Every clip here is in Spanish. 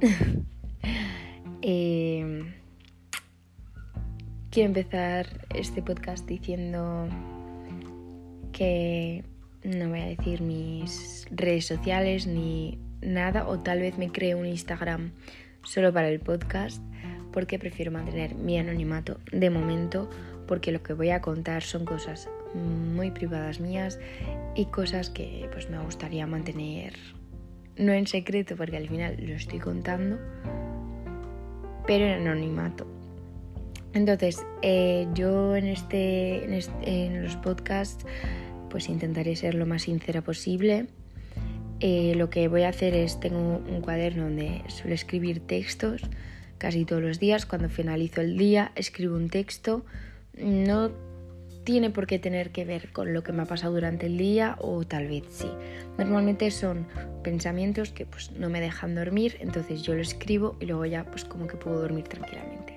Eh, quiero empezar este podcast diciendo que no voy a decir mis redes sociales ni nada, o tal vez me cree un Instagram solo para el podcast, porque prefiero mantener mi anonimato de momento, porque lo que voy a contar son cosas muy privadas mías y cosas que pues me gustaría mantener no en secreto porque al final lo estoy contando, pero en anonimato. Entonces, eh, yo en, este, en, este, en los podcasts pues intentaré ser lo más sincera posible. Eh, lo que voy a hacer es, tengo un cuaderno donde suelo escribir textos casi todos los días. Cuando finalizo el día, escribo un texto. No tiene por qué tener que ver con lo que me ha pasado durante el día o tal vez sí. Normalmente son pensamientos que pues no me dejan dormir, entonces yo lo escribo y luego ya pues como que puedo dormir tranquilamente.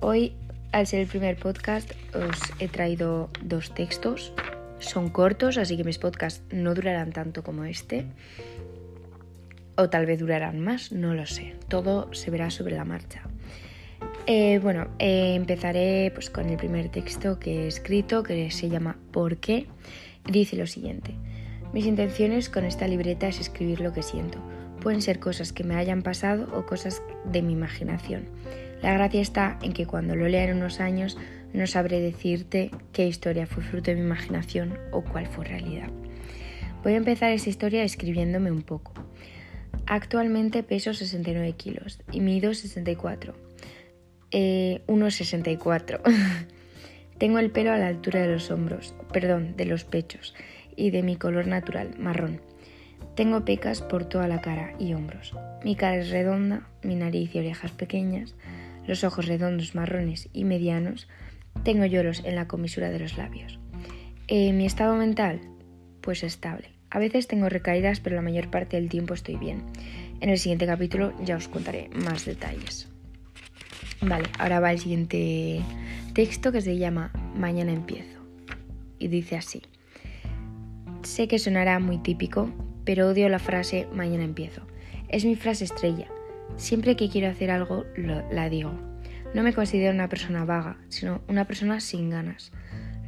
Hoy, al ser el primer podcast, os he traído dos textos. Son cortos, así que mis podcasts no durarán tanto como este. O tal vez durarán más, no lo sé. Todo se verá sobre la marcha. Eh, bueno, eh, empezaré pues, con el primer texto que he escrito, que se llama ¿Por qué? Dice lo siguiente. Mis intenciones con esta libreta es escribir lo que siento. Pueden ser cosas que me hayan pasado o cosas de mi imaginación. La gracia está en que cuando lo lea en unos años no sabré decirte qué historia fue fruto de mi imaginación o cuál fue realidad. Voy a empezar esta historia escribiéndome un poco. Actualmente peso 69 kilos y mido 64 eh, 1,64. Tengo el pelo a la altura de los hombros, perdón, de los pechos y de mi color natural, marrón. Tengo pecas por toda la cara y hombros. Mi cara es redonda, mi nariz y orejas pequeñas, los ojos redondos, marrones y medianos. Tengo lloros en la comisura de los labios. Eh, mi estado mental, pues estable. A veces tengo recaídas, pero la mayor parte del tiempo estoy bien. En el siguiente capítulo ya os contaré más detalles. Vale, ahora va el siguiente texto que se llama Mañana empiezo. Y dice así. Sé que sonará muy típico, pero odio la frase Mañana empiezo. Es mi frase estrella. Siempre que quiero hacer algo, la digo. No me considero una persona vaga, sino una persona sin ganas.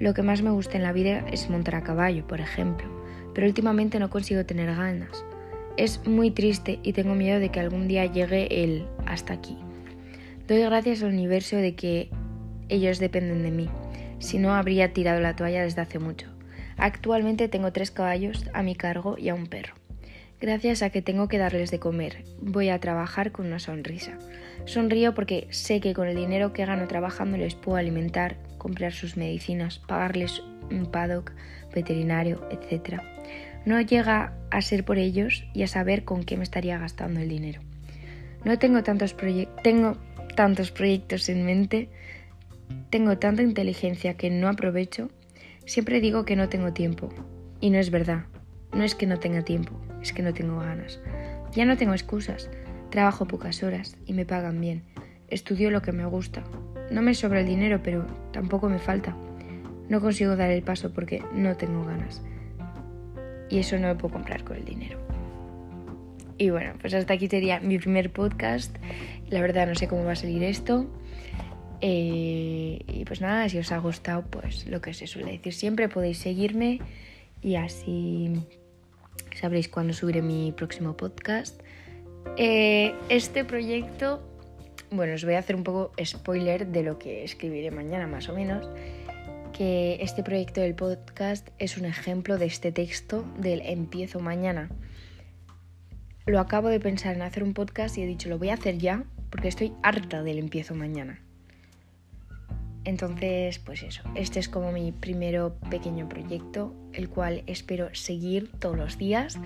Lo que más me gusta en la vida es montar a caballo, por ejemplo, pero últimamente no consigo tener ganas. Es muy triste y tengo miedo de que algún día llegue el hasta aquí. Doy gracias al universo de que ellos dependen de mí, si no habría tirado la toalla desde hace mucho. Actualmente tengo tres caballos a mi cargo y a un perro. Gracias a que tengo que darles de comer, voy a trabajar con una sonrisa. Sonrío porque sé que con el dinero que gano trabajando les puedo alimentar, comprar sus medicinas, pagarles un paddock, veterinario, etc. No llega a ser por ellos y a saber con qué me estaría gastando el dinero. No tengo tantos proyectos, tengo tantos proyectos en mente, tengo tanta inteligencia que no aprovecho, siempre digo que no tengo tiempo. Y no es verdad. No es que no tenga tiempo, es que no tengo ganas. Ya no tengo excusas. Trabajo pocas horas y me pagan bien. Estudio lo que me gusta. No me sobra el dinero, pero tampoco me falta. No consigo dar el paso porque no tengo ganas. Y eso no me puedo comprar con el dinero. Y bueno, pues hasta aquí sería mi primer podcast. La verdad no sé cómo va a salir esto. Eh, y pues nada, si os ha gustado, pues lo que se suele decir siempre, podéis seguirme y así sabréis cuándo subiré mi próximo podcast. Eh, este proyecto, bueno, os voy a hacer un poco spoiler de lo que escribiré mañana más o menos, que este proyecto del podcast es un ejemplo de este texto del empiezo mañana. Lo acabo de pensar en hacer un podcast y he dicho, lo voy a hacer ya porque estoy harta del empiezo mañana. Entonces, pues eso, este es como mi primero pequeño proyecto, el cual espero seguir todos los días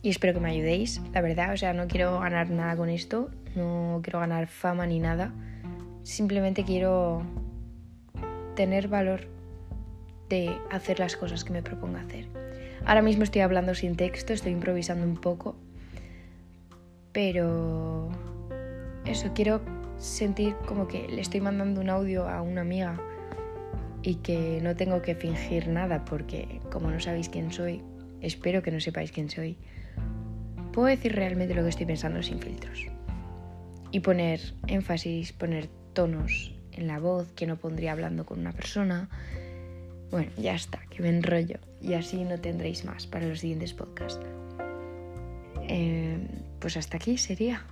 y espero que me ayudéis, la verdad, o sea, no quiero ganar nada con esto, no quiero ganar fama ni nada, simplemente quiero tener valor de hacer las cosas que me propongo hacer. Ahora mismo estoy hablando sin texto, estoy improvisando un poco, pero eso, quiero sentir como que le estoy mandando un audio a una amiga y que no tengo que fingir nada porque como no sabéis quién soy, espero que no sepáis quién soy, puedo decir realmente lo que estoy pensando sin filtros. y poner énfasis, poner tonos en la voz que no pondría hablando con una persona. Bueno, ya está, que me enrollo y así no tendréis más para los siguientes podcasts. Eh, pues hasta aquí sería.